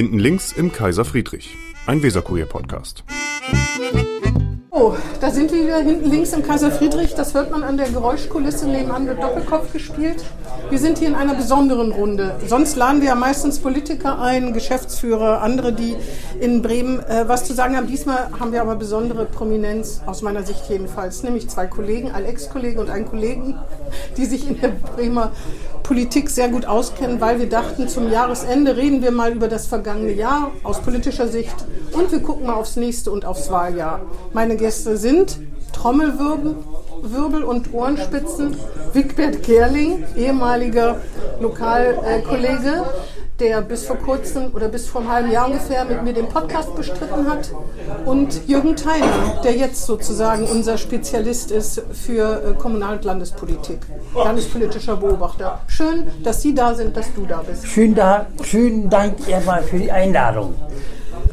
Hinten links im Kaiser Friedrich, ein Weserkurier-Podcast. Oh, da sind wir wieder hinten links im Kaiser Friedrich. Das hört man an der Geräuschkulisse. Nebenan wird Doppelkopf gespielt. Wir sind hier in einer besonderen Runde. Sonst laden wir ja meistens Politiker ein, Geschäftsführer, andere, die in Bremen äh, was zu sagen haben. Diesmal haben wir aber besondere Prominenz, aus meiner Sicht jedenfalls, nämlich zwei Kollegen, ein Ex-Kollege und einen Kollegen, die sich in der Bremer Politik sehr gut auskennen, weil wir dachten, zum Jahresende reden wir mal über das vergangene Jahr aus politischer Sicht und wir gucken mal aufs nächste und aufs Wahljahr. Meine Gäste sind Trommelwirbel Wirbel und Ohrenspitzen, Wigbert Gerling, ehemaliger Lokalkollege, der bis vor kurzem oder bis vor einem halben Jahr ungefähr mit mir den Podcast bestritten hat. Und Jürgen Theiner, der jetzt sozusagen unser Spezialist ist für äh, Kommunal- und Landespolitik, landespolitischer Beobachter. Schön, dass Sie da sind, dass du da bist. Schönen, da, schönen Dank erstmal für die Einladung.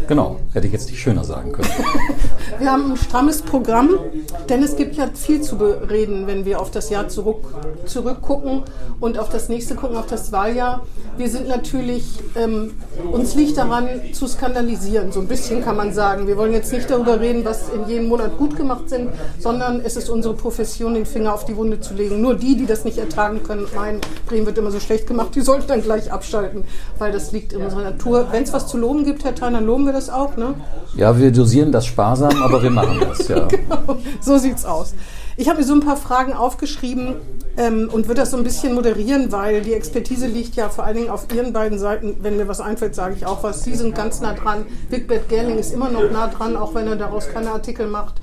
Genau, hätte ich jetzt nicht schöner sagen können. Wir haben ein strammes Programm, denn es gibt ja viel zu bereden, wenn wir auf das Jahr zurück, zurückgucken und auf das nächste gucken, auf das Wahljahr. Wir sind natürlich, ähm, uns liegt daran zu skandalisieren, so ein bisschen kann man sagen. Wir wollen jetzt nicht darüber reden, was in jedem Monat gut gemacht sind, sondern es ist unsere Profession, den Finger auf die Wunde zu legen. Nur die, die das nicht ertragen können, meinen, Bremen wird immer so schlecht gemacht, die sollten dann gleich abschalten, weil das liegt in unserer Natur. Wenn es was zu loben gibt, Herr Theiner, loben wir das auch, ne? Ja, wir dosieren das sparsam, aber wir machen das, ja. genau, so sieht's aus. Ich habe mir so ein paar Fragen aufgeschrieben ähm, und würde das so ein bisschen moderieren, weil die Expertise liegt ja vor allen Dingen auf Ihren beiden Seiten. Wenn mir was einfällt, sage ich auch was. Sie sind ganz nah dran. Wigbert Gerling ist immer noch nah dran, auch wenn er daraus keine Artikel macht.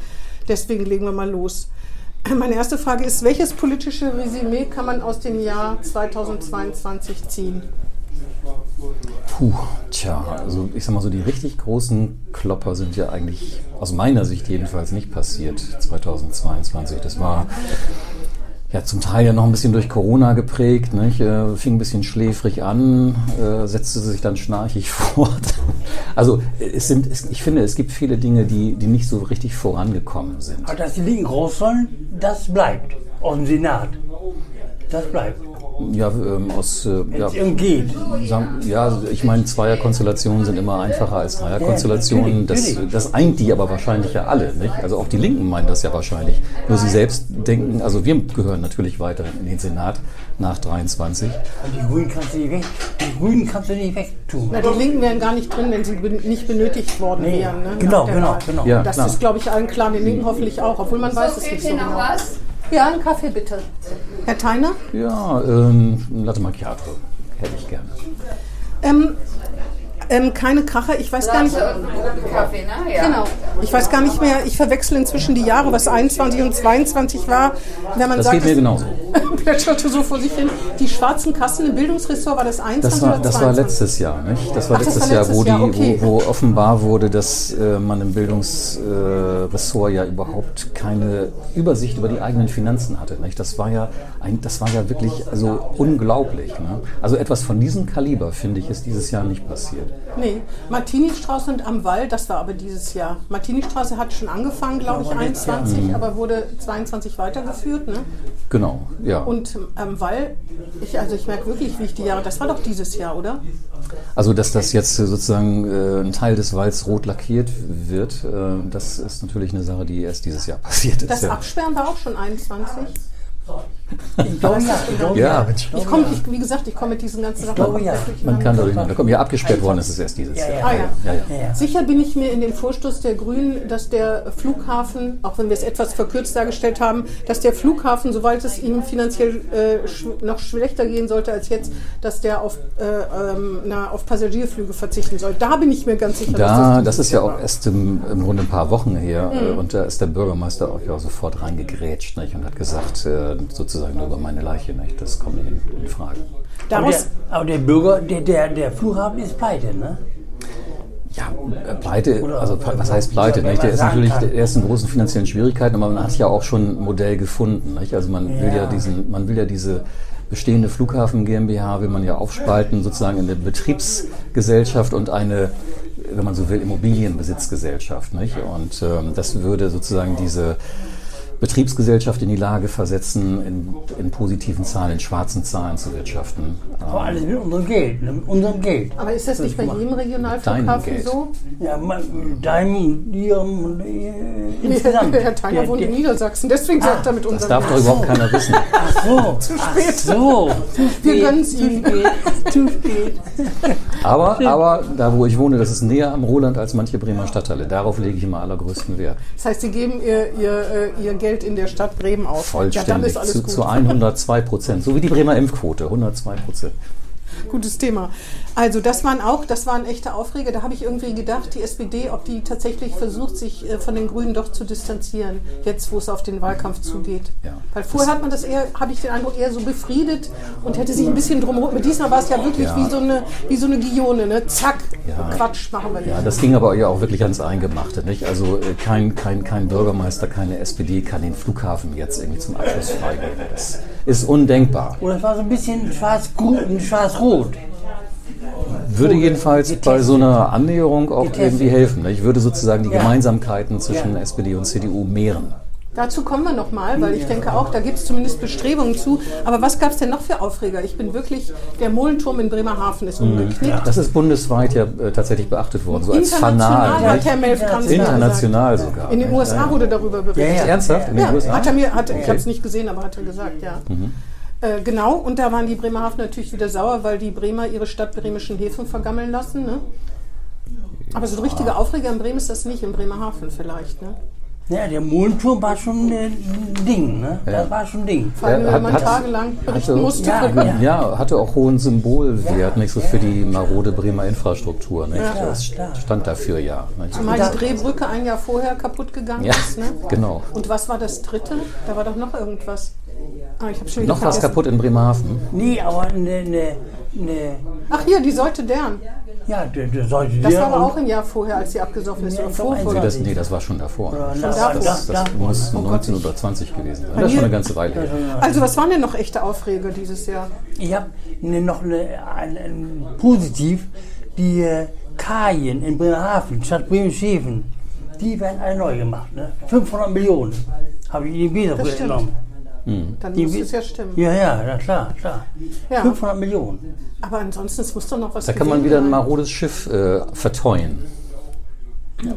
Deswegen legen wir mal los. Meine erste Frage ist, welches politische Resümee kann man aus dem Jahr 2022 ziehen? Puh, tja, also ich sag mal so, die richtig großen Klopper sind ja eigentlich aus meiner Sicht jedenfalls nicht passiert 2022. Das war ja zum Teil ja noch ein bisschen durch Corona geprägt, nicht? Äh, fing ein bisschen schläfrig an, äh, setzte sich dann schnarchig fort. Also es sind, ich finde, es gibt viele Dinge, die, die nicht so richtig vorangekommen sind. Aber dass die Linken raus sollen, das bleibt. Aus dem Senat. Das bleibt. Ja, ähm, aus äh, ja, geht. Sagen, ja, ich meine, Zweierkonstellationen sind immer einfacher als Dreierkonstellationen. Das, das eint die aber wahrscheinlich ja alle. Nicht? Also auch die Linken meinen das ja wahrscheinlich. Nur sie selbst denken, also wir gehören natürlich weiter in den Senat nach 23. Und die Grünen kannst du nicht weg. Die Grünen kannst du nicht wegtun. Na, die Linken wären gar nicht drin, wenn sie nicht benötigt worden Nee, wären. Ne, genau, genau, Wahl. genau. Ja, das klar. ist, glaube ich, allen klar, den Linken hoffentlich auch, obwohl man weiß es nicht so genau. Ja, einen Kaffee bitte. Herr Theiner? Ja, ähm, ein Latte Macchiato hätte ich gerne. Ähm, ähm, keine Kracher, ich weiß gar nicht. Kaffee, ne? Genau. Ich weiß gar nicht mehr, ich verwechsel inzwischen die Jahre, was 21 und 22 war. Wenn man Das sagt, geht mir genauso. plätscherte so vor sich hin. Die schwarzen Kassen im Bildungsressort, war das 21 Das war, das 22? war letztes Jahr, nicht? Das war Ach, das letztes war Jahr, wo, letztes die, okay. wo, wo offenbar wurde, dass äh, man im Bildungsressort äh, ja überhaupt keine Übersicht über die eigenen Finanzen hatte. Nicht? Das war ja ein, das war ja wirklich also unglaublich. Ne? Also etwas von diesem Kaliber, finde ich, ist dieses Jahr nicht passiert. Nee, Martini-Straße und am Wall, das war aber dieses Jahr. Martini-Straße hat schon angefangen, glaube ich, 21, aber wurde 22 weitergeführt. Ne? Genau, ja. Und am Wall, ich, also ich merke wirklich, wie ich die Jahre, das war doch dieses Jahr, oder? Also, dass das jetzt sozusagen äh, ein Teil des Walls rot lackiert wird, äh, das ist natürlich eine Sache, die erst dieses Jahr passiert ist. Das. Absperren war auch schon 21. Ich glaube ja. Ich glaube Ja. Ich komme, wie gesagt, ich komme mit diesen ganzen Sachen. glaube, ja. Man kann durcheinander. durcheinander kommen. Ja, abgesperrt worden ist es erst dieses Ja, Jahr. ja. Ah, ja. Ja, ja. Ja, ja. Sicher bin ich mir in dem Vorstoß der Grünen, dass der Flughafen, auch wenn wir es etwas verkürzt dargestellt haben, dass der Flughafen, sobald es ihm finanziell äh, noch schlechter gehen sollte als jetzt, dass der auf, äh, ähm, na, auf Passagierflüge verzichten soll. Da bin ich mir ganz sicher, Da, dass das dieses ist ja auch war. erst im, im Grunde ein paar Wochen her Mhm. äh, und da ist der Bürgermeister auch ja sofort reingegrätscht nicht, und hat gesagt, äh, sozusagen nur über meine Leiche, nicht, das kommt nicht in, in Frage. Aber Daraus, der, aber der Bürger, der, der, der Flughafen ist pleite, ne? Ja, äh, Pleite, also was heißt Pleite? Nicht? Der ist natürlich, der ist in großen finanziellen Schwierigkeiten, aber man hat ja auch schon ein Modell gefunden. Nicht? Also man will ja Ja. diesen, man will ja diese bestehende Flughafen GmbH will man ja aufspalten sozusagen in eine Betriebsgesellschaft und eine, wenn man so will, Immobilienbesitzgesellschaft. Nicht? Und ähm, das würde sozusagen diese Betriebsgesellschaft in die Lage versetzen, in, in positiven Zahlen, in schwarzen Zahlen zu wirtschaften. Vor Ähm, allem mit unserem Geld. Ne? Mit unserem Geld. Aber ist das nicht bei jedem Regionalflughafen Geld. so? Ja, mit deinem ihrem und äh, insgesamt. Herr Theiner Der- wohnt in der- Niedersachsen, deswegen sagt er mit das unserem darf doch Geld. überhaupt keiner wissen. Ach so, zu spät. Ach so, zu Wir gönnen's zu ihm. zu spät. Aber, aber da, wo ich wohne, das ist näher am Roland als manche Bremer Stadtteile. Darauf lege ich immer allergrößten Wert. Das heißt, Sie geben Ihr, ihr, äh, ihr Geld in der Stadt Bremen aus. Ja, dann Vollständig ist alles zu, gut. zu 102 Prozent. So wie die Bremer Impfquote, 102 Prozent. Gutes Thema. Also das waren auch, das waren echte Aufreger. Da habe ich irgendwie gedacht, die SPD, ob die tatsächlich versucht, sich äh, von den Grünen doch zu distanzieren, jetzt wo es auf den Wahlkampf zugeht. Ja. Weil vorher hat man das eher, habe ich den Eindruck, eher so befriedet und hätte sich ein bisschen drumherum. Mit diesmal war es ja wirklich Ja. wie so eine, wie so eine Guillone, ne? Zack, Ja. Quatsch machen wir nicht. Ja, das ging aber ja auch wirklich ans Eingemachte. Nicht? Also äh, kein, kein, kein Bürgermeister, keine SPD kann den Flughafen jetzt irgendwie zum Abschluss freigeben. Das ist undenkbar. Oder es war so ein bisschen schwarz-grün, schwarz-rot. Würde jedenfalls bei so einer Annäherung auch irgendwie helfen. nicht? Ich würde sozusagen die. Gemeinsamkeiten zwischen. SPD und CDU mehren. Dazu kommen wir nochmal, weil ich denke auch, da gibt es zumindest Bestrebungen zu. Aber was gab es denn noch für Aufreger? Ich bin wirklich, der Mohlenturm in Bremerhaven ist umgeknickt. Das ist bundesweit ja äh, tatsächlich beachtet worden, so als Fanal. hat? Herr Melf-Kranz International sogar. In den? USA wurde darüber berichtet. Ja, ja. Ernsthaft? In den Ja, USA? hat er mir, hat, ich habe es nicht gesehen, aber hat er gesagt, ja. Äh, genau, und da waren die Bremerhaven natürlich wieder sauer, weil die Bremer ihre stadtbremischen Häfen vergammeln lassen. Ne? Aber so ein richtiger Aufreger in Bremen ist das nicht, in Bremerhaven vielleicht. Ne? Ja, der Mondturm war schon ein Ding, ne? Das war schon ein Ding. Vor allem, Ja, wenn man hat- tagelang berichten hatte- musste. Ja, Ja, ja. Ja, hatte auch hohen Symbolwert, nicht so für die marode Bremer Infrastruktur. Nicht? Ja. Das klar. stand dafür ja. Nicht? Zumal die Drehbrücke ein Jahr vorher kaputt gegangen Ja, ist. Ne? genau. Und was war das dritte? Da war doch noch irgendwas. Ah, ich schon Noch was vergessen. kaputt in Bremerhaven? Nee, aber eine, eine, eine Ach hier, die Säute Dern. ja, der, der sollte Das war aber auch ein Jahr vorher, als sie abgesoffen ist. Ja, Oder glaub, vor, Nee, das, nee, das war schon davor. Oder Das, davor. das, das davor. muss Oh Gott, 19 ich- oder 20 gewesen sein. Das ist schon eine ganze Weile her. Also was waren denn noch echte Aufreger dieses Jahr? Ich habe ne, noch eine, ein, ein positiv die äh, Kajen in Bremerhaven, Stadt Bremerhaven, die werden alle neu gemacht. Ne? 500 Millionen habe ich in die Das Weser stimmt. genommen. Dann Die muss es ja stimmen. Ja, ja, na klar, klar. Ja. 500 Millionen. Aber ansonsten, es muss doch noch was Da kann man wieder ein marodes Schiff äh, verteuen.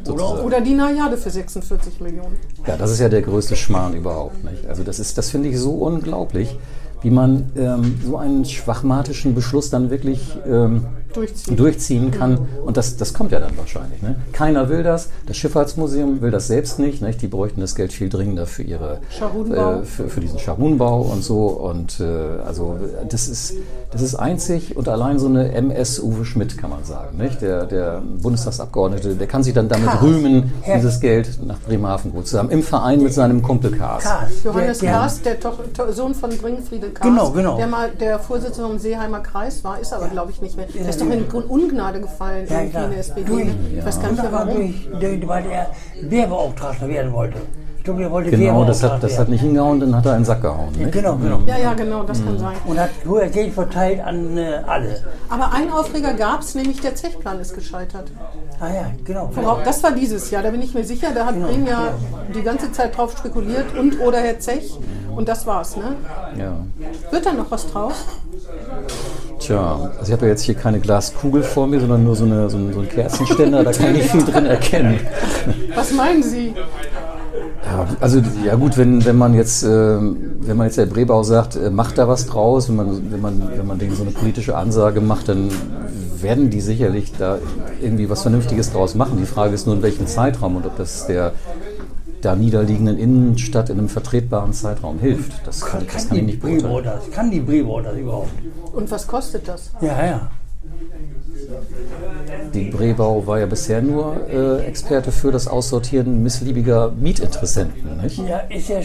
Oder, Oder die Najade für 46 Millionen. Ja, das ist ja der größte Schmarrn überhaupt. Nicht? Also das ist, das finde ich so unglaublich, wie man ähm, so einen schwachmatischen Beschluss dann wirklich ähm, Durchziehen. durchziehen kann. Und das, das kommt ja dann wahrscheinlich. Ne? Keiner will das. Das Schifffahrtsmuseum will das selbst nicht. nicht? Die bräuchten das Geld viel dringender für ihre Scharunbau. äh, für, für diesen Scharunbau und so. Und äh, also das ist, das ist einzig und allein so eine MS Uwe Schmidt, kann man sagen. Nicht? Der, der Bundestagsabgeordnete, der kann sich dann damit Kaas. rühmen, Herr- dieses Geld nach Bremerhaven gut zu haben. Im Verein mit seinem Kumpel Kaas. Kaas. Johannes der, der, Kaas, der To Sohn von Bringfriede Kaas, Genau, genau. der mal der Vorsitzende vom Seeheimer Kreis war, ist aber, glaube ich, nicht mehr. Der ist doch in Ungnade gefallen Ja, irgendwie in der SPD. Durch- ne? Ich weiß gar nicht mehr warum. Durch, durch, weil er Wehrbeauftragter werden wollte. Ich glaube, er wollte Genau, das hat, das hat nicht hingehauen, dann hat er einen Sack gehauen. Nicht? Genau, genau. Ja, ja, genau, das Mhm. kann sein. Und hat hoher Geld verteilt an äh, alle. Aber ein Aufreger gab es, nämlich der Zechplan ist gescheitert. Ah ja, genau. Worauf- Das war dieses Jahr, da bin ich mir sicher. Da hat Genau. Bremen ja die ganze Zeit drauf spekuliert und oder Herr Zech. Und das war's, ne? Ja. Wird da noch was draus? Tja, also ich habe ja jetzt hier keine Glaskugel vor mir, sondern nur so, eine, so, einen, so einen Kerzenständer, da kann ich nicht viel drin erkennen. Was meinen Sie? Ja, also ja gut, wenn, wenn man jetzt ähm, wenn man jetzt der Brebau sagt, äh, macht da was draus, wenn man wenn man wenn man denen so eine politische Ansage macht, dann werden die sicherlich da irgendwie was Vernünftiges draus machen. Die Frage ist nur in welchem Zeitraum und ob das der da niederliegenden Innenstadt in einem vertretbaren Zeitraum hilft. Das kann, das kann ich die nicht beurteilen. Das? Kann die Brebau das überhaupt? Und was kostet das? Ja, ja. Die Brebau war ja bisher nur äh, Experte für das Aussortieren missliebiger Mietinteressenten. Nicht? Ja, ist ja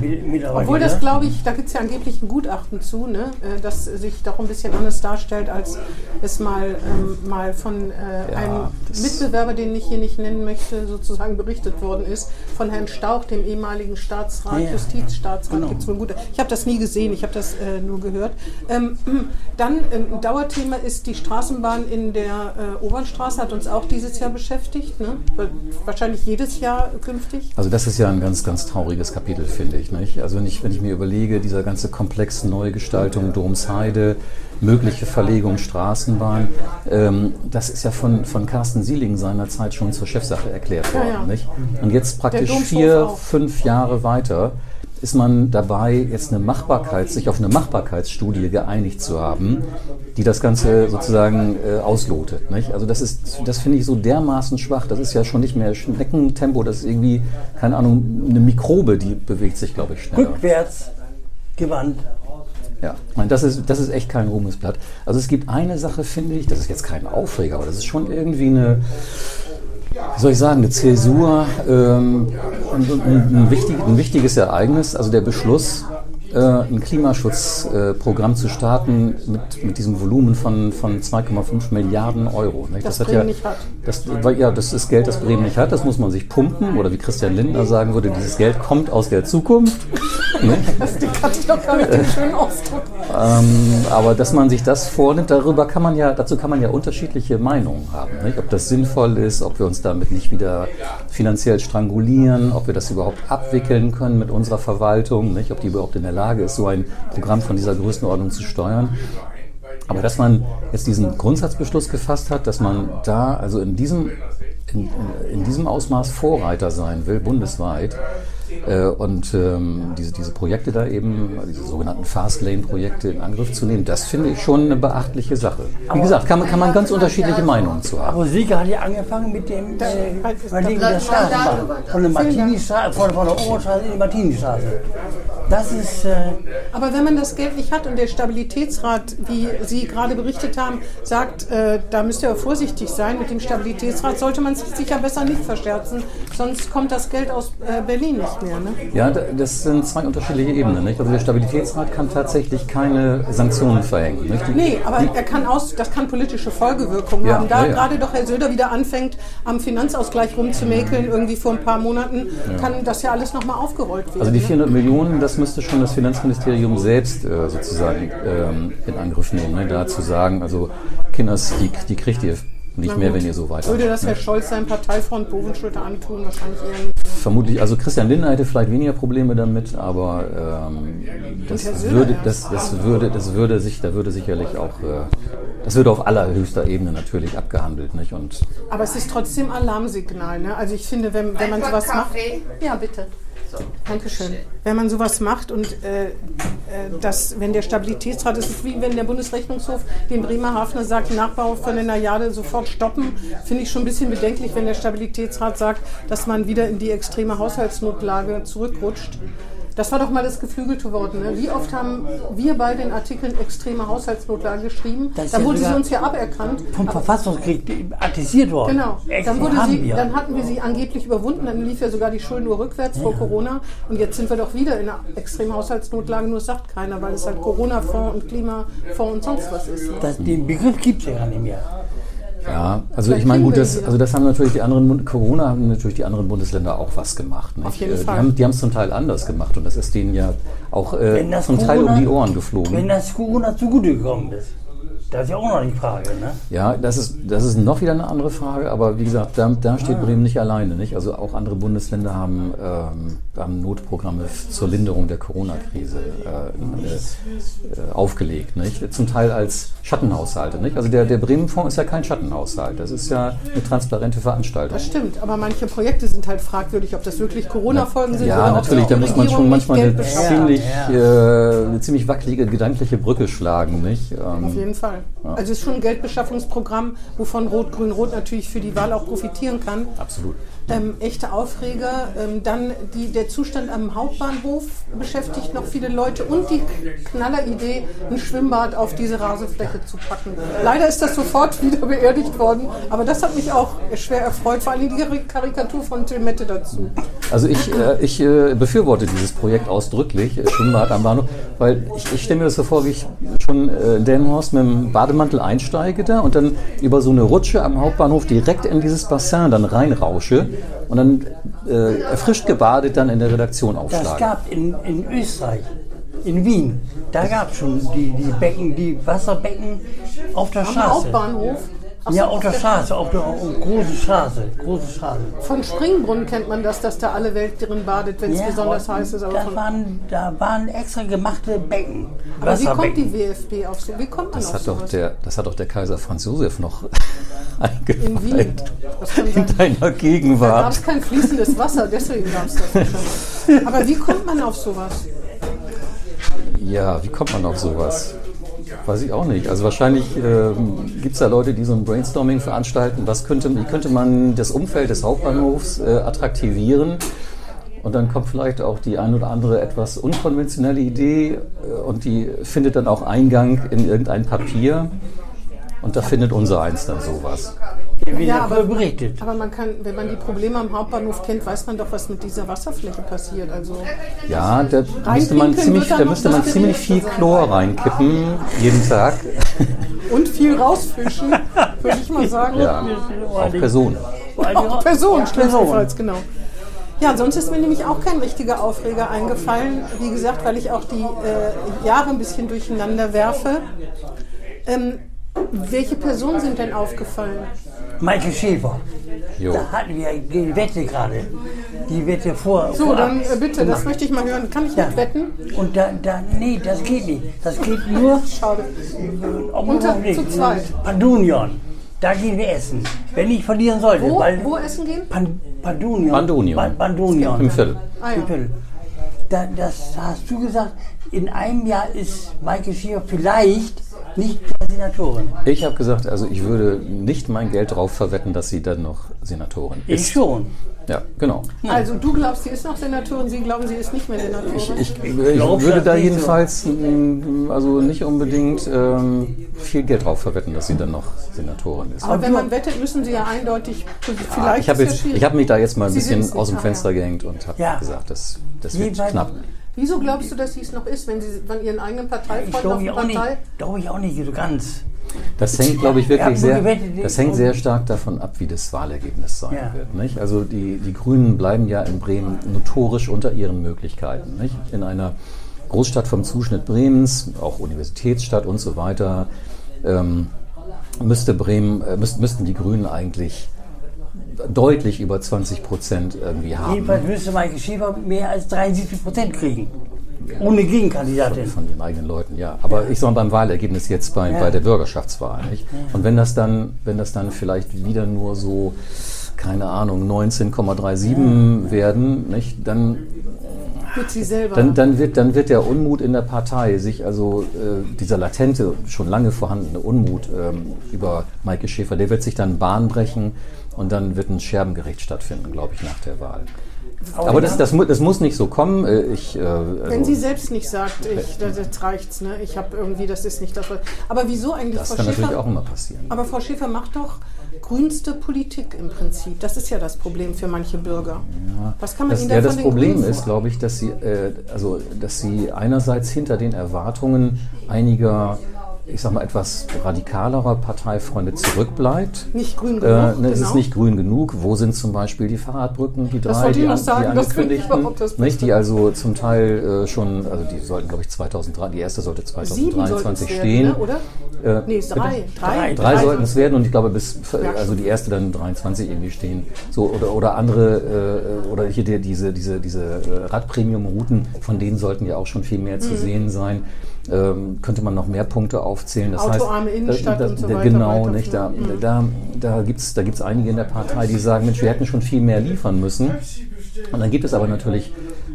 mittlerweile. Obwohl das, glaube ich, da gibt es ja angeblich ein Gutachten zu, ne? äh, das sich doch ein bisschen anders darstellt, als es mal, ähm, mal von äh, Ja, einem Mitbewerber, den ich hier nicht nennen möchte, sozusagen berichtet worden ist, von Herrn Stauch, dem ehemaligen Staatsrat, Ja. Justizstaatsrat. Genau. Gibt's wohl ein Gutachten. Ich habe das nie gesehen, ich habe das äh, nur gehört. Ähm, dann ähm, ein Dauerthema ist die Straßenbahn in der äh, Obernstraße hat uns auch dieses Jahr beschäftigt. Ne? Wahrscheinlich jedes Jahr künftig. Also das ist ja ein ganz, ganz trauriges Kapitel, finde ich. Nicht? Also wenn ich, wenn ich mir überlege, dieser ganze Komplex Neugestaltung, Domsheide, mögliche Verlegung Straßenbahn, ähm, das ist ja von, von Carsten Sieling seinerzeit schon zur Chefsache erklärt worden. Ja, ja. Nicht? Und jetzt praktisch vier, auch. fünf Jahre weiter ist man dabei, jetzt eine Machbarkeit, sich auf eine Machbarkeitsstudie geeinigt zu haben, die das Ganze sozusagen äh, auslotet. Nicht? Also das ist, das finde ich so dermaßen schwach. Das ist ja schon nicht mehr Schneckentempo, das ist irgendwie, keine Ahnung, eine Mikrobe, die bewegt sich, glaube ich, schneller. Rückwärts gewandt. Ja, das ist, das ist echt kein Ruhmesblatt. Also es gibt eine Sache, finde ich, das ist jetzt kein Aufreger, aber das ist schon irgendwie eine, wie soll ich sagen, eine Zäsur, ähm, ein, ein, ein, wichtig, ein wichtiges Ereignis, also der Beschluss, äh, ein Klimaschutzprogramm zu starten mit, mit diesem Volumen von, von 2,5 Milliarden Euro. Nicht? Das hat Bremen ja, nicht hat. Das, weil, ja, das ist Geld, das Bremen nicht hat, das muss man sich pumpen. Oder wie Christian Lindner sagen würde, dieses Geld kommt aus der Zukunft. Das hatte ich doch gar nicht den schönen Ausdruck. Ähm, aber dass man sich das vornimmt, darüber kann man ja, dazu kann man ja unterschiedliche Meinungen haben. Nicht? Ob das sinnvoll ist, ob wir uns damit nicht wieder finanziell strangulieren, ob wir das überhaupt abwickeln können mit unserer Verwaltung, nicht? ob die überhaupt in der Lage ist, so ein Programm von dieser Größenordnung zu steuern. Aber dass man jetzt diesen Grundsatzbeschluss gefasst hat, dass man da also in diesem, in, in, in diesem Ausmaß Vorreiter sein will, bundesweit, äh, und ähm, diese, diese Projekte da eben, diese sogenannten Fastlane-Projekte in Angriff zu nehmen, das finde ich schon eine beachtliche Sache. Wie gesagt, kann man, kann man ganz unterschiedliche Meinungen zu haben. Aber Sieger hat ja angefangen mit dem äh, Verlegen der Straßenbahn. Von der Martini-Straße, von, von der Oberstraße in die Martini-Straße. Das ist, äh, Aber wenn man das Geld nicht hat und der Stabilitätsrat, wie Sie gerade berichtet haben, sagt, äh, da müsst ihr vorsichtig sein mit dem Stabilitätsrat, sollte man sich sicher besser nicht verscherzen, sonst kommt das Geld aus äh, Berlin nicht mehr. Ne? Ja, da- das sind zwei unterschiedliche Ebenen. Nicht? Also der Stabilitätsrat kann tatsächlich keine Sanktionen verhängen. Nicht? Die, Nee, aber er kann aus, das kann politische Folgewirkungen Ja, haben. Da ja, ja. gerade doch Herr Söder wieder anfängt, am Finanzausgleich rumzumäkeln, irgendwie vor ein paar Monaten, kann das ja alles nochmal aufgerollt werden. Also die ne? 400 Millionen, das müsste schon das Finanzministerium selbst äh, sozusagen ähm, in Angriff nehmen. Ne? Da zu sagen, also Kinders, die, die kriegt ihr nicht mehr, wenn ihr so weiter. Würde das Herr Scholz seinem Parteifreund Bovenschütter antun? Wahrscheinlich eher nicht. Vermutlich, also Christian Lindner hätte vielleicht weniger Probleme damit, aber ähm, das, würde, das, das würde, das würde sich, da würde sicherlich auch, äh, das würde auf allerhöchster Ebene natürlich abgehandelt, nicht? Und Aber es ist trotzdem Alarmsignal. Ne? Also ich finde, wenn, wenn man sowas macht. Ja, bitte. Dankeschön. Wenn man sowas macht und äh, äh, das, wenn der Stabilitätsrat, es ist wie wenn der Bundesrechnungshof dem Bremerhavener sagt, Nachbau von der Najade sofort stoppen, finde ich schon ein bisschen bedenklich, wenn der Stabilitätsrat sagt, dass man wieder in die extreme Haushaltsnotlage zurückrutscht. Das war doch mal das geflügelte Wort. Ne? Wie oft haben wir bei den Artikeln extreme Haushaltsnotlage geschrieben? Dann ja wurde sie uns ja aberkannt. vom Verfassungskrieg attestiert worden. Genau. Dann, wurde sie, dann hatten wir sie angeblich überwunden, dann lief ja sogar die Schuldenuhr rückwärts vor Corona. Und jetzt sind wir doch wieder in einer extremen Haushaltsnotlage, nur sagt keiner, weil es halt Corona-Fonds und Klimafonds und sonst was ist. Ne? das, den Begriff gibt es ja gar nicht mehr. Ja, also ich meine, gut, das, also das haben natürlich die anderen, Corona haben natürlich die anderen Bundesländer auch was gemacht. Nicht? Auf jeden Äh, die Fall. haben, die haben es zum Teil anders gemacht und das ist denen ja auch äh, zum Teil Corona- um die Ohren geflogen. Wenn das Corona zugute gekommen ist. Das ist ja auch noch die Frage. Ne? Ja, das ist, das ist noch wieder eine andere Frage, aber wie gesagt, da, da steht Bremen nicht alleine. Nicht? Also auch andere Bundesländer haben, ähm, haben Notprogramme zur Linderung der Corona-Krise äh, äh, aufgelegt. Nicht? Zum Teil als Schattenhaushalte. Nicht? Also der, der Bremen-Fonds ist ja kein Schattenhaushalt, das ist ja eine transparente Veranstaltung. Das stimmt, aber manche Projekte sind halt fragwürdig, ob das wirklich Corona-Folgen sind Ja, oder natürlich, da muss man schon manchmal eine ziemlich, Ja, Äh, eine ziemlich wackelige gedankliche Brücke schlagen. Nicht? Ähm, Auf jeden Fall. Also es ist schon ein Geldbeschaffungsprogramm, wovon Rot-Grün-Rot natürlich für die Wahl auch profitieren kann. absolut. Ähm, echte Aufreger. Ähm, dann die, der Zustand am Hauptbahnhof beschäftigt noch viele Leute und die Knalleridee, ein Schwimmbad auf diese Rasenfläche zu packen. Leider ist das sofort wieder beerdigt worden, aber das hat mich auch schwer erfreut, vor allem die Kari- Karikatur von Till Mette dazu. Also ich, äh, ich äh, befürworte dieses Projekt ausdrücklich, äh, Schwimmbad am Bahnhof, weil ich, ich stelle mir das so vor, wie ich schon äh, in Delmenhorst mit dem Bademantel einsteige da und dann über so eine Rutsche am Hauptbahnhof direkt in dieses Bassin dann reinrausche und dann äh, erfrischt gebadet dann in der Redaktion Das aufschlage. gab in, in Österreich in Wien, da gab es schon die, die Becken, die Wasserbecken auf der Am Straße. Hauptbahnhof. Ach so, Ja, auf der Straße, auf der großen Straße, große Straße. Von Springbrunnen kennt man das, dass da alle Welt drin badet, wenn es Ja, besonders aber heiß ist. Aber, da, waren, da waren extra gemachte Becken. aber wie kommt die WFB auf so? Wie kommt man Das auf hat, doch der, das hat doch der Kaiser Franz Josef noch In Wien. eingeweiht. Das kann In deiner Da gab Gegenwart. es kein fließendes Wasser, deswegen gab es das. Aber wie kommt man auf sowas? Ja, wie kommt man auf sowas? Weiß ich auch nicht. Also wahrscheinlich ähm, gibt es da Leute, die so ein Brainstorming veranstalten. Was könnte, wie könnte man das Umfeld des Hauptbahnhofs äh, attraktivieren? Und dann kommt vielleicht auch die ein oder andere etwas unkonventionelle Idee äh, und die findet dann auch Eingang in irgendein Papier. Und da findet unser eins dann sowas. Ja, aber- berichtet. Aber man kann, wenn man die Probleme am Hauptbahnhof kennt, weiß man doch, was mit dieser Wasserfläche passiert. Also Ja, da müsste man ziemlich, da müsste man ziemlich viel Gerät Chlor reinkippen, jeden Tag. und viel rausfischen, würde ich mal sagen. Ja, auch Personen. Auch Personen, schlimmstenfalls, genau. Ja, sonst ist mir nämlich auch kein richtiger Aufreger eingefallen. Wie gesagt, weil ich auch die äh, Jahre ein bisschen durcheinander werfe. Ähm, welche Personen sind denn aufgefallen? Michael Schäfer. Jo. Da hatten wir die Wette gerade. Die Wette vor. So, vorab dann äh, bitte, das möchte ich mal hören. Kann ich Ja. mitwetten? Und da, da, nee, das geht nicht. Das geht nur Schade. auf Unter- Weg. zu zweit. Pandunion. Da gehen wir essen. Wenn ich verlieren sollte. Wo, weil wo essen gehen? Pan, Pandunion. Bandunion. Pan- Pandunion. Im Viertel. Ah, ja. Im Viertel. Da, das hast du gesagt. In einem Jahr ist Michael Schäfer vielleicht nicht mehr Senatorin. Ich habe gesagt, also ich würde nicht mein Geld darauf verwetten, dass sie dann noch Senatorin ist. Ich schon. Ja, genau. Also du glaubst, sie ist noch Senatorin, Sie glauben, sie ist nicht mehr Senatorin? Ich, ich, ich glaub, würde da nicht so. jedenfalls mm, also nicht unbedingt ähm, viel Geld drauf verwetten, dass sie dann noch Senatorin ist. Aber wenn man wettet, müssen Sie ja eindeutig, vielleicht ich habe ist ja ich habe mich da jetzt mal ein Sie bisschen aus dem Fenster ah, ja. gehängt und habe Ja. gesagt, das, das wird Jedenfalls- knapp. Wieso glaubst du, dass sie es noch ist, wenn Sie von Ihren eigenen Ich Parteifreunden auf glaube die ich, auch nicht, Partei... glaube ich auch nicht so ganz. Das hängt, glaube ich, wirklich sehr, das hängt sehr stark davon ab, wie das Wahlergebnis sein Ja. wird. Nicht? Also die, die Grünen bleiben ja in Bremen notorisch unter ihren Möglichkeiten. Nicht? In einer Großstadt vom Zuschnitt Bremens, auch Universitätsstadt und so weiter, ähm, müsste Bremen, äh, müsst, müssten die Grünen eigentlich deutlich über 20 Prozent irgendwie haben. Jedenfalls müsste Michael Schäfer mehr als 73 Prozent kriegen. Ohne Gegenkandidatin. Von ihren eigenen Leuten, ja. Aber ich sag mal beim Wahlergebnis jetzt bei, bei der Bürgerschaftswahl. Nicht? Und wenn das dann, wenn das dann vielleicht wieder nur so, keine Ahnung, 19,37 werden, nicht, dann, Wird sie selber... dann, dann, wird, dann wird der Unmut in der Partei sich, also äh, dieser latente, schon lange vorhandene Unmut ähm, über Maike Schäfer, der wird sich dann Bahn brechen und dann wird ein Scherbengericht stattfinden, glaube ich, nach der Wahl. Aber das, das, das muss nicht so kommen. Äh, Ich, äh, wenn also, sie selbst nicht sagt, ich, das, jetzt reicht's, ne? ich habe irgendwie, das ist nicht das. Aber wieso eigentlich, das Frau kann natürlich Schäfer? auch immer passieren. Aber Frau Schäfer macht doch grünste Politik im Prinzip. Das ist ja das Problem für manche Bürger. Was kann man Das, ihnen ja, das Problem ist, glaube ich, dass sie, äh, also, dass sie einerseits hinter den Erwartungen einiger, ich sag mal, etwas radikalerer Parteifreunde zurückbleibt. Nicht grün Äh, genug, ne, Es ist genau. nicht grün genug. Wo sind zum Beispiel die Fahrradbrücken, die Das drei, die, an- sagen, die angekündigten, das nicht, die also zum Teil äh, schon, also die sollten, glaube ich, 2003, die erste sollte Sieben sollten 2023 es stehen. werden, ne? oder? Äh, Nee, es bitte? drei. Drei, Drei sollten es werden und ich glaube bis also die erste dann 23 irgendwie stehen. So oder oder andere äh, oder hier die, diese diese diese äh, Radpremium-Routen, von denen sollten ja auch schon viel mehr Mhm. zu sehen sein. Ähm, könnte man noch mehr Punkte aufzählen. Das Autoarme heißt, Innenstadt da, und so da, weiter, Genau, weiter. nicht? Da, Mhm. da, da gibt es da gibt's einige in der Partei, die sagen, Mensch, wir hätten schon viel mehr liefern müssen. Und dann gibt es aber natürlich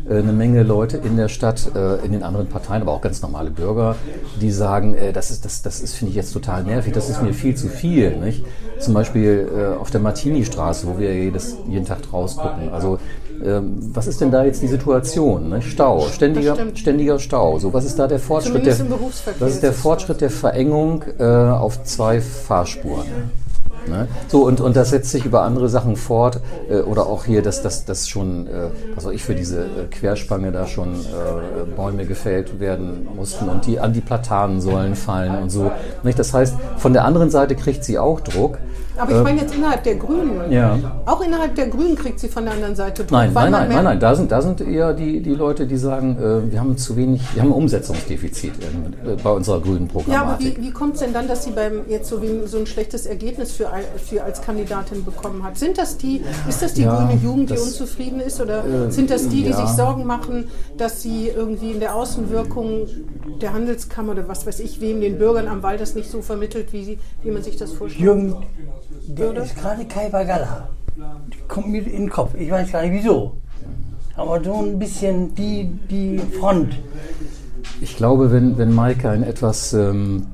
äh, eine Menge Leute in der Stadt, äh, in den anderen Parteien, aber auch ganz normale Bürger, die sagen, äh, das ist, das, das ist finde ich jetzt total nervig, das ist mir viel zu viel. Nicht? Zum Beispiel äh, auf der Martini-Straße, wo wir jedes, jeden Tag draus gucken. Also was ist denn da jetzt die Situation? Ne? Stau, ständiger, ständiger Stau. So, was ist da der Fortschritt? Der, was ist der Fortschritt der Verengung äh, auf zwei Fahrspuren? Ne? So, und, und das setzt sich über andere Sachen fort. Äh, oder auch hier, dass das dass schon, äh, was auch ich für diese äh, Querspange da schon äh, Bäume gefällt werden mussten und die an die Platanen sollen fallen und so. Nicht? Das heißt, von der anderen Seite kriegt sie auch Druck. Aber ich meine jetzt innerhalb der Grünen. Ja. Auch innerhalb der Grünen kriegt sie von der anderen Seite Druck. Nein, nein, nein, nein, nein. Da sind, da sind eher die, die Leute, die sagen, äh, wir haben zu wenig, wir haben ein Umsetzungsdefizit in, äh, bei unserer grünen Ja, aber Programmatik. wie, wie kommt es denn dann, dass sie beim jetzt so, wenig, so ein schlechtes Ergebnis für, für als Kandidatin bekommen hat? Sind das die, ist das die Ja, grüne Jugend, die das- unzufrieden ist? Oder Äh, sind das die, die ja. sich Sorgen machen, dass sie irgendwie in der Außenwirkung der Handelskammer oder was weiß ich wem, den Bürgern am Wald das nicht so vermittelt, wie, sie, wie man sich das vorstellt? Jürgen, der ist gerade Kai Bagala. Kommt mir in den Kopf. Ich weiß gar nicht wieso. Aber so ein bisschen die, die Front. Ich glaube, wenn, wenn Maike ein etwas ähm,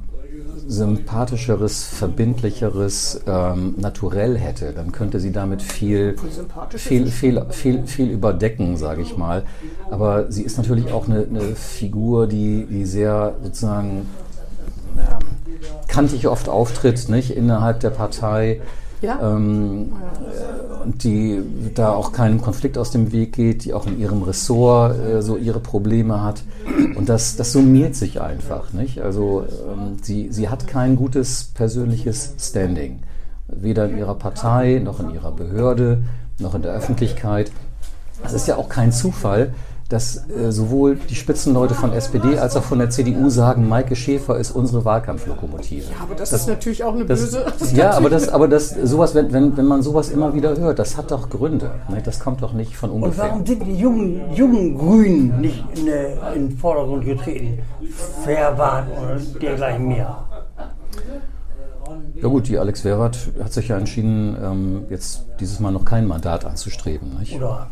sympathischeres, verbindlicheres ähm, Naturell hätte, dann könnte sie damit viel, viel, ist viel, viel, viel überdecken, sage ich mal. Aber sie ist natürlich auch eine, eine Figur, die, die sehr sozusagen kantig oft auftritt, nicht innerhalb der Partei. Ja. Ähm, äh, und die da auch keinem Konflikt aus dem Weg geht, die auch in ihrem Ressort äh, so ihre Probleme hat. Und das, das summiert sich einfach. Nicht? Also ähm, sie, sie hat kein gutes persönliches Standing. Weder in ihrer Partei, noch in ihrer Behörde, noch in der Öffentlichkeit. Es ist ja auch kein Zufall, dass äh, sowohl die Spitzenleute von SPD als auch von der CDU sagen, Maike Schäfer ist unsere Wahlkampflokomotive. Ja, aber das, ist natürlich auch eine Das, böse. das ja, aber das, aber das, sowas, wenn, wenn, wenn man sowas immer wieder hört, das hat doch Gründe. Ne? Das kommt doch nicht von Und ungefähr. warum sind die jungen, jungen Grünen nicht in, äh, in den Vordergrund getreten? Verwahrt und dergleichen mehr. Ja gut, die Alex Werath hat sich ja entschieden, ähm, jetzt dieses Mal noch kein Mandat anzustreben. Nicht? Oder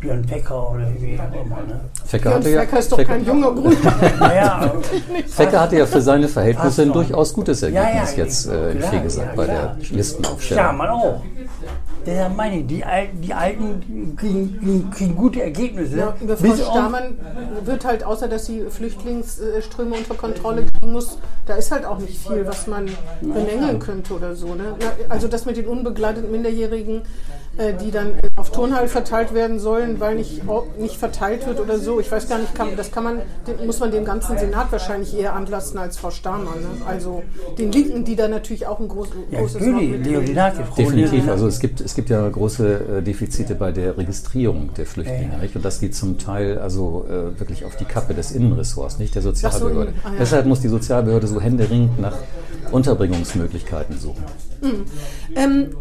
Björn Becker oder wie auch immer. Ne? Fecker hatte ja, ist doch Fecker, kein junger Grüner. Naja, Fecker hatte ja für seine Verhältnisse ein durchaus gutes Ja, Ergebnis ja, jetzt äh, in Fegesack ja, bei der Listenaufstellung. ja, man auch. Deshalb meine ich, die Alten, die Alten kriegen, kriegen, gute Ergebnisse. Ja, Frau Stamann wird halt, außer dass sie Flüchtlingsströme unter Kontrolle kriegen muss, da ist halt auch nicht viel, was man bemängeln könnte oder so. Ne? Also das mit den unbegleiteten Minderjährigen, äh, die dann auf Turnhall verteilt werden sollen, weil nicht, nicht verteilt wird oder so. Ich weiß gar nicht, kann, das kann man, muss man dem ganzen Senat wahrscheinlich eher anlassen als Frau Stamann. Ne? Also den Linken, die da natürlich auch ein groß, Ja, großes. Leonidati, Definitiv. Also es gibt, es gibt ja große äh, Defizite bei der Registrierung der Flüchtlinge. Nicht? Und das geht zum Teil also äh, wirklich auf die Kappe des Innenressorts, nicht der Sozialbehörde. ah, ja. Deshalb muss die Sozialbehörde so händeringend nach Unterbringungsmöglichkeiten suchen. Ähm,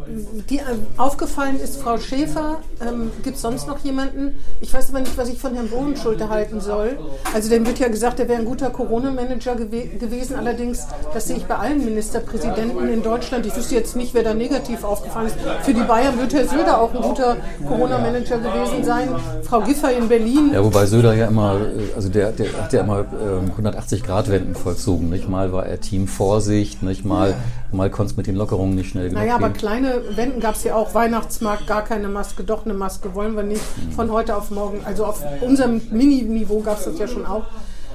die äh, aufgefallen ist Frau Schäfer. Ähm, Gibt es sonst noch jemanden? Ich weiß aber nicht, was ich von Herrn Bohenschulte halten soll. Also dem wird ja gesagt, er wäre ein guter Corona-Manager gewe gewesen. Allerdings, das sehe ich bei allen Ministerpräsidenten in Deutschland. Ich wüsste jetzt nicht, wer da negativ aufgefallen ist. Für die Bayern wird Herr Söder auch ein guter Corona-Manager gewesen sein. Frau Giffey in Berlin. Ja, wobei Söder ja immer, äh, also der, der hat ja immer ähm, 180-Grad-Wenden vollzogen. Nicht mal war er Team Vorsicht, nicht mal, mal konnte es mit den Lockerungen nicht schnell genug Naja, aber gehen. kleine Wenden gab es ja auch. Weihnachtsmarkt, gar keine Maske, doch eine Maske wollen wir nicht. Von heute auf morgen. Also auf unserem Mini-Niveau gab es das ja schon auch.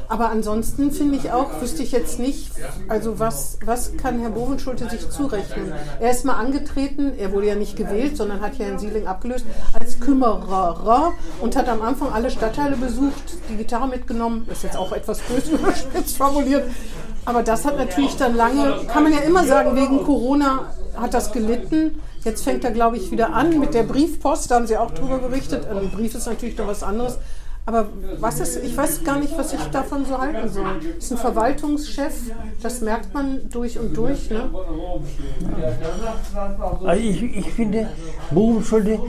Aber ansonsten finde ich auch, wüsste ich jetzt nicht, also was, was kann Herr Bovenschulte sich zurechnen? Er ist mal angetreten, er wurde ja nicht gewählt, sondern hat ja Herrn Sieling abgelöst, als Kümmerer und hat am Anfang alle Stadtteile besucht, die Gitarre mitgenommen, ist jetzt auch etwas böse überspitzt formuliert. Aber das hat natürlich dann lange, kann man ja immer sagen, wegen Corona hat das gelitten. Jetzt fängt er, glaube ich, wieder an mit der Briefpost, da haben Sie auch drüber berichtet. Ein Brief ist natürlich noch was anderes. Aber was ist, ich weiß gar nicht, was ich davon so halten soll. Ist ein Verwaltungschef, das merkt man durch und durch. Ne? Also ich, ich finde, Bovenschulte,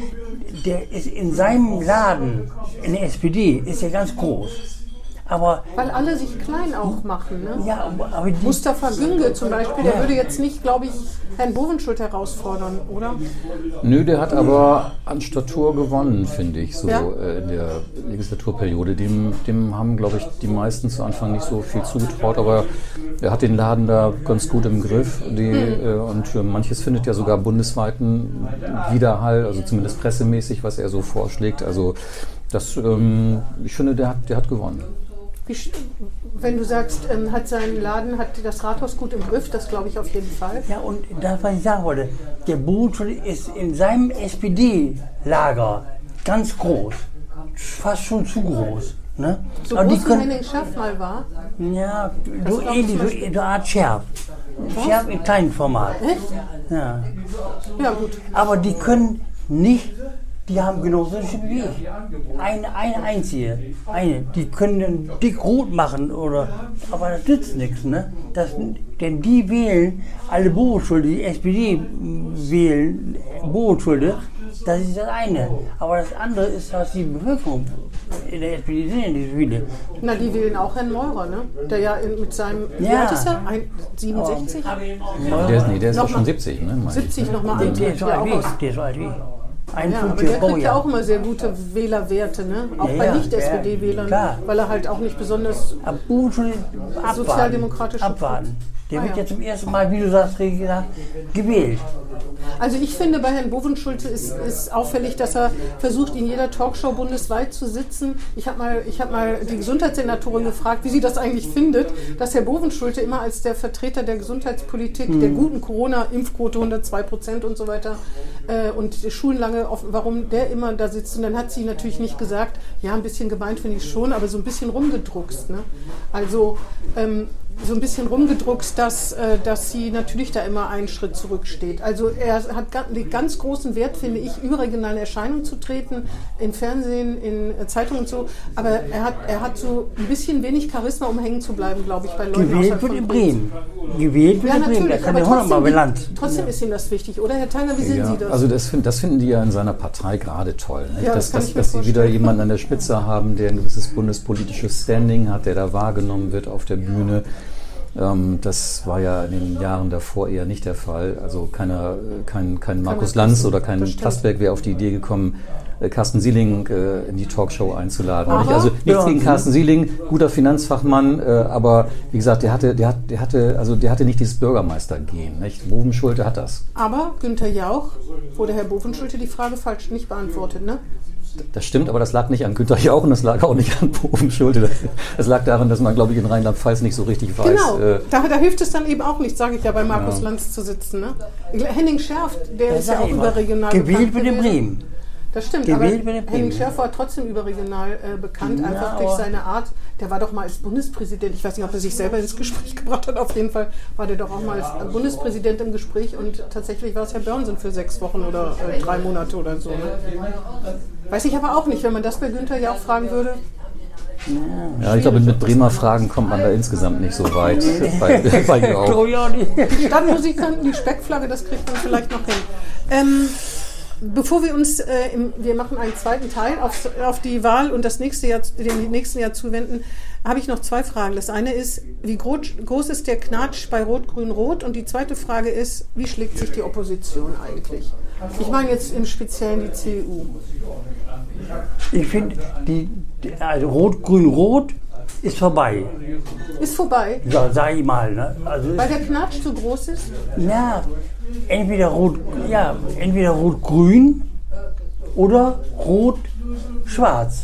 der ist in seinem Laden, in der SPD, ist er ganz groß. Aber, Weil alle sich klein auch machen. Ne? ja, aber die, Mustafa Günge zum Beispiel, der würde jetzt nicht, glaube ich, Herrn Bovenschulte herausfordern, oder? Nö, der hat aber an Statur gewonnen, finde ich, so Ja. äh, in der Legislaturperiode. Dem, dem haben, glaube ich, die meisten zu Anfang nicht so viel zugetraut, aber er hat den Laden da ganz gut im Griff. Die, Hm. äh, und äh, manches findet ja sogar bundesweiten Widerhall, also zumindest pressemäßig, was er so vorschlägt. Also das, ähm, ich finde, der hat, der hat gewonnen. Wenn du sagst, ähm, hat sein Laden, hat das Rathaus gut im Griff, das glaube ich auf jeden Fall. ja, und das, was ich sagen wollte, der Bovenschulte ist in seinem SPD-Lager ganz groß. Fast schon zu groß. Ne? So Aber die groß wie können, Henning Schaff mal war. Ja, so ähnlich, so, so Art Scherf. Schärf in kleinem Format. Echt? Ja. Ja, gut. Aber die können nicht, die haben genauso wie ich. Eine, eine einzige. Eine. Die können dann dick rot machen oder. Aber das nützt nichts, ne? Das, denn die wählen alle Bodenschulde, die SPD wählen Bodenschulde. Das ist das eine. Aber das andere ist, was die Bevölkerung in der SPD sind ja nicht viele. Na, die wählen auch Herrn Meurer, ne? Der ja mit seinem, wie Ja. alt ist er? Ein, 67? Der ist, nee, der ist doch schon mal- 70, ne? meine ich. 70 nochmal Der, an. der ist so alt wie ich. Wie ich. Ja, aber 51 der kriegt ja auch immer sehr gute Wählerwerte, ne? Auch Ja, bei Nicht-SPD-Wählern, weil er halt auch nicht besonders Aber Bodenschule abwarten. Der wird ja. zum ersten Mal, wie du sagst, Regi, gesagt, gewählt. Also ich finde, bei Herrn Bovenschulte ist, ist auffällig, dass er versucht, in jeder Talkshow bundesweit zu sitzen. Ich habe mal, ich hab mal die Gesundheitssenatorin gefragt, wie sie das eigentlich findet, dass Herr Bovenschulte immer als der Vertreter der Gesundheitspolitik, der guten Corona-Impfquote 102 Prozent und so weiter äh, und die Schulen lange offen, warum der immer da sitzt. Und dann hat sie natürlich nicht gesagt, ja, ein bisschen gemeint finde ich schon, aber so ein bisschen rumgedruckst. Ne? Also ähm, so ein bisschen rumgedruckst, dass, äh, dass sie natürlich da immer einen Schritt zurücksteht. Also er hat ganz großen Wert, finde ich, überregionale Erscheinungen zu treten, in Fernsehen, in äh, Zeitungen und so. Aber er hat, er hat so ein bisschen wenig Charisma, um hängen zu bleiben, glaube ich, bei Leuten Gewählt wird in Bremen. Gewählt wird Ja, in Bremen. Der natürlich, kann ja hundertmal trotzdem, belangt. trotzdem ist ihm das wichtig, oder? Herr Theiner, wie sehen Ja, Sie das? also das, find, das finden die ja in seiner Partei gerade toll. Nicht? Ja, das dass kann dass, ich mir dass sie wieder jemanden an der Spitze haben, der ein gewisses bundespolitisches Standing hat, der da wahrgenommen wird auf der Bühne. Ähm, das war ja in den Jahren davor eher nicht der Fall. Also keiner, äh, kein, kein Markus Lanz oder kein. Plastberg wäre auf die Idee gekommen, äh, Carsten Sieling äh, in die Talkshow einzuladen. Aber- Nicht? also nichts Ja. gegen Carsten Sieling, guter Finanzfachmann, äh, aber wie gesagt, der hatte, der, hat, der hatte, also der hatte nicht dieses Bürgermeistergehen. Nicht? Bovenschulte hat das. aber Günther Jauch wurde Herr Bovenschulte die Frage falsch nicht beantwortet, ne? Das stimmt, aber das lag nicht an Günter Jauch und das lag auch nicht an Bovenschulte. Das, das lag daran, dass man, glaube ich, in Rheinland-Pfalz nicht so richtig weiß. Genau, äh, da, da hilft es dann eben auch nicht, sage ich ja, bei Markus Lanz zu sitzen. Ne? Henning Schärf, der ist ja auch überregional Gewählt bekannt gewesen. Bremen. Das stimmt, Gewählt aber. Henning Schärf war trotzdem überregional äh, bekannt, Ja, einfach durch aber- seine Art. Der war doch mal als Bundespräsident, ich weiß nicht, ob er sich selber ins Gespräch gebracht hat, auf jeden Fall war der doch auch mal als Bundespräsident im Gespräch und tatsächlich war es Herr Börnsen für sechs Wochen oder äh, drei Monate oder so. Ne? Weiß ich aber auch nicht, wenn man das bei Günther ja auch fragen würde. ja, ich glaube, mit Bremer Fragen kommt man da insgesamt nicht so weit. bei, bei ich. Die Stadtmusikanten, die Speckflagge, das kriegt man vielleicht noch hin. Ähm, bevor wir uns, äh, im, wir machen einen zweiten Teil auf, auf die Wahl und das nächste Jahr, dem nächsten Jahr zuwenden, habe ich noch zwei Fragen. Das eine ist, wie groß, groß ist der Knatsch bei Rot-Grün-Rot? Und die zweite Frage ist, wie schlägt sich die Opposition eigentlich? Ich meine jetzt im Speziellen die CDU. Ich finde, die, die, also Rot-Grün-Rot ist vorbei. Ist vorbei, Ja, sag ich mal. Ne? Also, weil der Knatsch zu groß ist. ja, entweder Rot, ja, entweder Rot-Grün oder Rot-Schwarz.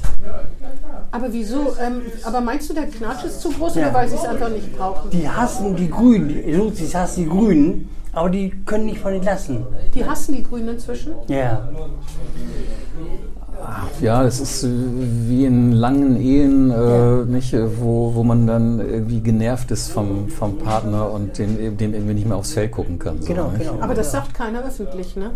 Aber wieso? Ähm, aber meinst du, der Knatsch ist zu groß Ja. oder weil sie es einfach nicht brauchen? Die hassen die Grünen, Sozis hassen die Grünen, aber die können nicht von denen lassen. Die hassen die Grünen inzwischen. Ja. Ja, das ist äh, wie in langen Ehen, äh, nicht, äh, wo, wo man dann irgendwie genervt ist vom, vom Partner und den, dem irgendwie nicht mehr aufs Feld gucken kann. So, Genau, nicht? genau. Aber das sagt keiner öffentlich, ne?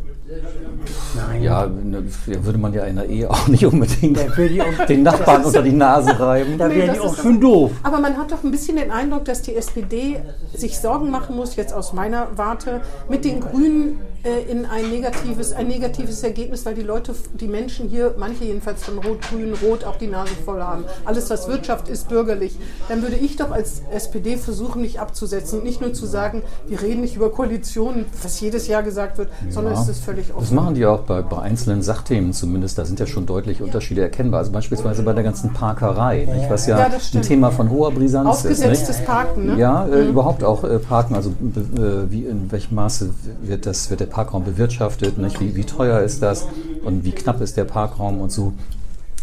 Nein. Ja, ne, ja, würde man ja in der Ehe auch nicht unbedingt auch- den Nachbarn unter die Nase reiben. Da Nee, wären das die auch schön doof. Aber man hat doch ein bisschen den Eindruck, dass die SPD sich Sorgen machen muss, jetzt aus meiner Warte, mit den Grünen äh, in ein negatives, ein negatives Ergebnis, weil die Leute, die Menschen hier, manche jedenfalls von Rot, Grün, Rot, auch die Nase voll haben. Alles, was Wirtschaft ist, bürgerlich. Dann würde ich doch als SPD versuchen, nicht abzusetzen und nicht nur zu sagen, wir reden nicht über Koalitionen, was jedes Jahr gesagt wird, sondern Ja. es ist völlig Das offen. machen die auch bei, bei einzelnen Sachthemen zumindest. Da sind ja schon deutlich Unterschiede erkennbar. Also beispielsweise bei der ganzen Parkerei, nicht? was ja, Ja, das ein. Thema von hoher Brisanz ist. Aufgesetztes Nicht? Parken, ne? Ja, äh, überhaupt auch äh, Parken. Also äh, wie in welchem Maße wird, das, wird der Parkraum bewirtschaftet? Nicht? Wie, wie teuer ist das? Und wie knapp ist der Parkraum und so?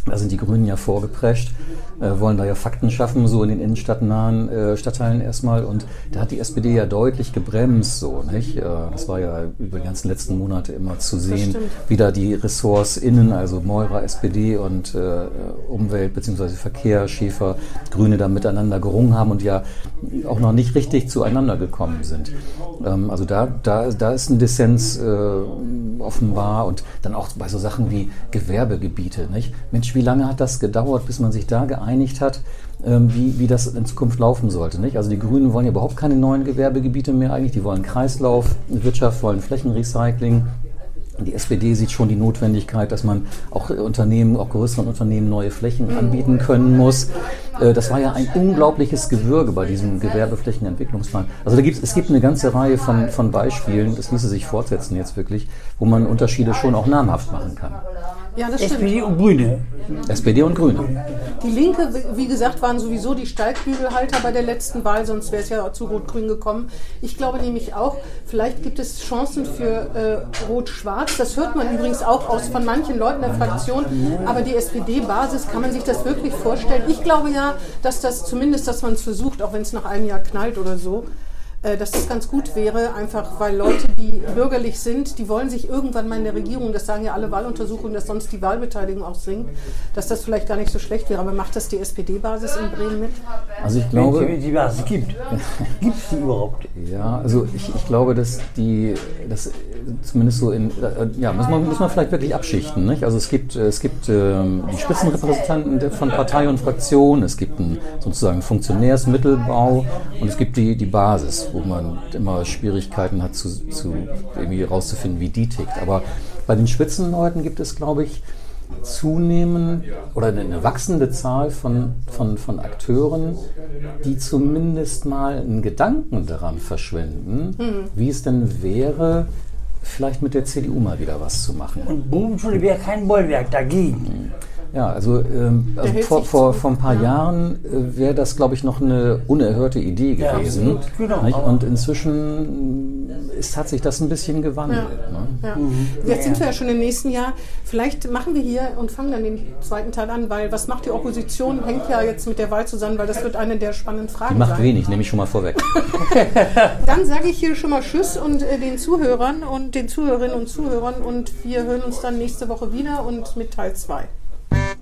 Da sind die Grünen ja vorgeprescht, äh, wollen da ja Fakten schaffen, so in den innenstadtnahen äh, Stadtteilen erstmal. Und da hat die SPD ja deutlich gebremst, so, nicht? Äh, das war ja über die ganzen letzten Monate immer zu sehen, wie da die Ressorts innen, also Meurer, SPD und äh, Umwelt bzw. Verkehr, Schäfer, Grüne da miteinander gerungen haben und ja auch noch nicht richtig zueinander gekommen sind. Ähm, also da, da, da ist ein Dissens äh, offenbar und dann auch bei so Sachen wie Gewerbegebiete, nicht? Mensch, wie lange hat das gedauert, bis man sich da geeinigt hat, ähm, wie, wie das in Zukunft laufen sollte. Nicht? Also die Grünen wollen ja überhaupt keine neuen Gewerbegebiete mehr eigentlich, die wollen Kreislaufwirtschaft, wollen Flächenrecycling. Die SPD sieht schon die Notwendigkeit, dass man auch Unternehmen, auch größeren Unternehmen neue Flächen anbieten können muss. Äh, das war ja ein unglaubliches Gewürge bei diesem Gewerbeflächenentwicklungsplan. Also da gibt es gibt eine ganze Reihe von, von Beispielen, das ließe sich fortsetzen jetzt wirklich, wo man Unterschiede schon auch namhaft machen kann. Ja, das stimmt. SPD und Grüne. SPD und Grüne. Die Linke, wie gesagt, waren sowieso die Steigbügelhalter bei der letzten Wahl, sonst wäre es ja zu Rot-Grün gekommen. Ich glaube nämlich auch, vielleicht gibt es Chancen für äh, Rot-Schwarz. Das hört man übrigens auch aus von manchen Leuten der Fraktion. Aber die SPD-Basis, kann man sich das wirklich vorstellen? Ich glaube ja, dass das zumindest, dass man es versucht, auch wenn es nach einem Jahr knallt oder so, dass das ganz gut wäre, einfach weil Leute, die bürgerlich sind, die wollen sich irgendwann mal in der Regierung, das sagen ja alle Wahluntersuchungen, dass sonst die Wahlbeteiligung auch sinkt, dass das vielleicht gar nicht so schlecht wäre. Aber macht das die SPD-Basis in Bremen mit? Also ich glaube, die Basis gibt. Gibt es die überhaupt? ja, also ich, ich glaube, dass die, das zumindest so in, äh, ja, muss man, muss man vielleicht wirklich abschichten. Nicht? Also es gibt, äh, es gibt ähm, die Spitzenrepräsentanten von Partei und Fraktion, es gibt einen sozusagen Funktionärsmittelbau und es gibt die, die Basis, wo man immer Schwierigkeiten hat, zu, zu irgendwie rauszufinden, wie die tickt. Aber bei den Spitzenleuten gibt es, glaube ich, zunehmend oder eine wachsende Zahl von, von, von Akteuren, die zumindest mal einen Gedanken daran verschwenden, wie es denn wäre, vielleicht mit der CDU mal wieder was zu machen. Und Bubenschule wäre kein Bollwerk dagegen. Ja, also, ähm, also vor, vor, vor ein paar Jahren äh, wäre das, glaube ich, noch eine unerhörte Idee Ja, gewesen. genau. nicht? Und inzwischen ist, hat sich das ein bisschen gewandelt. Ne? Ja. Jetzt sind wir ja schon im nächsten Jahr. Vielleicht machen wir hier und fangen dann den zweiten Teil an, weil was macht die Opposition, hängt ja jetzt mit der Wahl zusammen, weil das wird eine der spannenden Fragen Die macht sein. wenig, nehme ich schon mal vorweg. Dann sage ich hier schon mal Tschüss und äh, den Zuhörern und den Zuhörerinnen und Zuhörern und wir hören uns dann nächste Woche wieder und mit Teil 2.